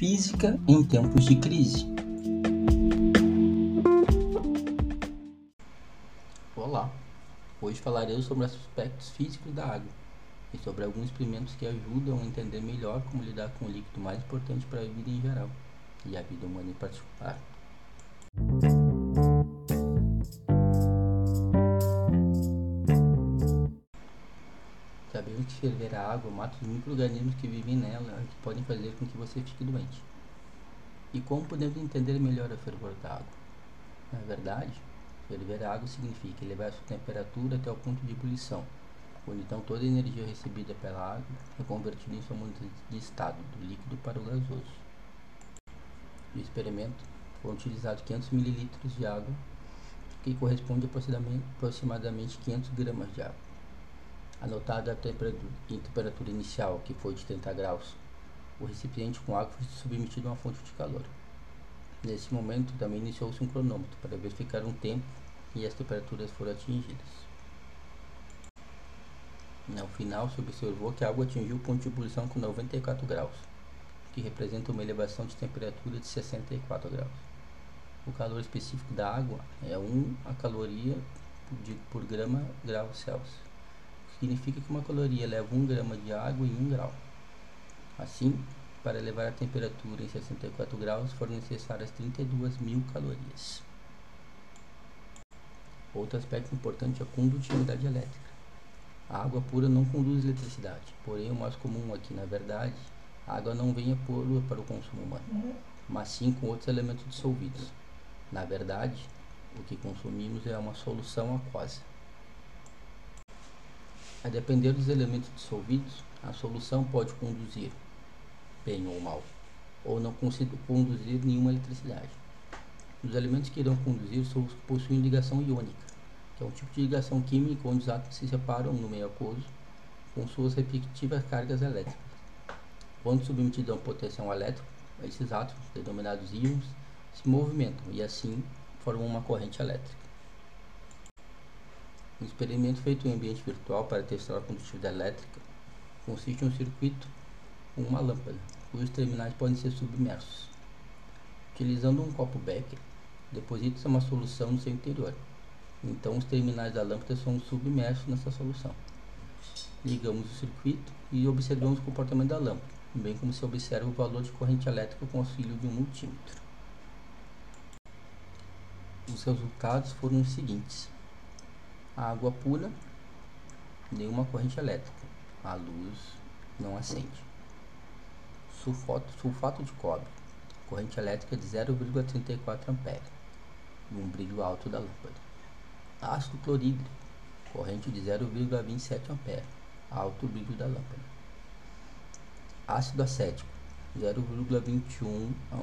Física em tempos de crise. Olá, hoje falarei sobre os aspectos físicos da água e sobre alguns experimentos que ajudam a entender melhor como lidar com o líquido mais importante para a vida em geral e a vida humana em particular. Ferver a água mata os micro-organismos que vivem nela e que podem fazer com que você fique doente. E como podemos entender melhor a fervor da água? Na verdade, ferver a água significa elevar sua temperatura até o ponto de ebulição, onde então toda a energia recebida pela água é convertida em sua mudança de estado, do líquido para o gasoso. No experimento, foram utilizados 500 ml de água, que corresponde a aproximadamente 500 gramas de água. Anotada a temperatura inicial, que foi de 30 graus, o recipiente com água foi submetido a uma fonte de calor. Nesse momento, também iniciou-se um cronômetro para verificar um tempo e as temperaturas foram atingidas. No final, se observou que a água atingiu o ponto de ebulição com 94 graus, que representa uma elevação de temperatura de 64 graus. O calor específico da água é 1 a caloria por grama grau Celsius significa que uma caloria leva 1 grama de água em 1 grau. Assim, para elevar a temperatura em 64 graus foram necessárias 32 mil calorias. Outro aspecto importante é a condutividade elétrica. A água pura não conduz eletricidade, porém o mais comum aqui, na verdade, a água não vem pura para o consumo humano, mas sim com outros elementos dissolvidos. Na verdade, o que consumimos é uma solução aquosa. A depender dos elementos dissolvidos, a solução pode conduzir bem ou mal, ou não conduzir nenhuma eletricidade. Os elementos que irão conduzir são os que possuem ligação iônica, que é um tipo de ligação química onde os átomos se separam no meio aquoso com suas respectivas cargas elétricas. Quando submetidos a um potencial elétrico, esses átomos, denominados íons, se movimentam e assim formam uma corrente elétrica. Um experimento feito em ambiente virtual para testar a condutividade elétrica consiste em um circuito com uma lâmpada, cujos terminais podem ser submersos. Utilizando um copo Becker, deposita-se uma solução no seu interior. Então os terminais da lâmpada são submersos nessa solução. Ligamos o circuito e observamos o comportamento da lâmpada, bem como se observa o valor de corrente elétrica com auxílio de um multímetro. Os resultados foram os seguintes. A água pura, nenhuma corrente elétrica. A luz não acende. Sulfato, sulfato de cobre, corrente elétrica de 0,34 A e um brilho alto da lâmpada. Ácido clorídrico, corrente de 0,27 A, alto brilho da lâmpada. Ácido acético, 0,21 A,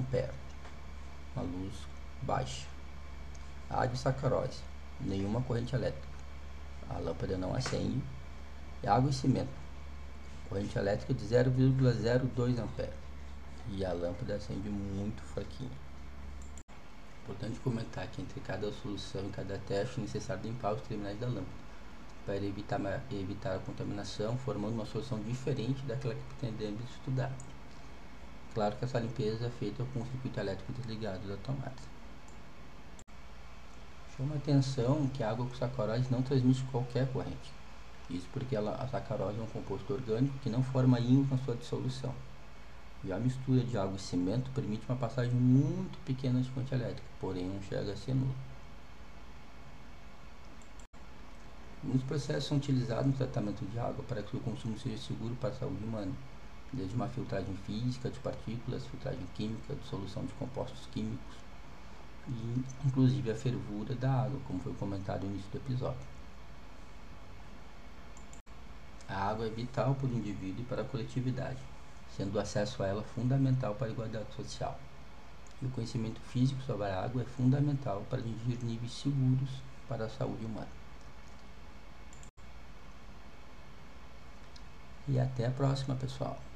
uma luz baixa. Adsacarose, nenhuma corrente elétrica a lâmpada não acende. E água e cimento. Corrente elétrica de 0,02 A. E a lâmpada acende muito fraquinho. Importante comentar que entre cada solução e cada teste é necessário limpar os terminais da lâmpada para evitar, evitar a contaminação, formando uma solução diferente daquela que pretendemos estudar. Claro que essa limpeza é feita com o circuito elétrico desligado da tomada. Chama atenção que a água com sacarose não transmite qualquer corrente. Isso porque ela, a sacarose é um composto orgânico que não forma íons na sua dissolução. E a mistura de água e cimento permite uma passagem muito pequena de corrente elétrica, porém não chega a ser nula. Muitos processos são utilizados no tratamento de água para que o consumo seja seguro para a saúde humana, desde uma filtragem física de partículas, filtragem química, dissolução de compostos químicos, e inclusive a fervura da água, como foi comentado no início do episódio. A água é vital para o indivíduo e para a coletividade, sendo o acesso a ela fundamental para a igualdade social. E o conhecimento físico sobre a água é fundamental para atingir níveis seguros para a saúde humana. E até a próxima, pessoal!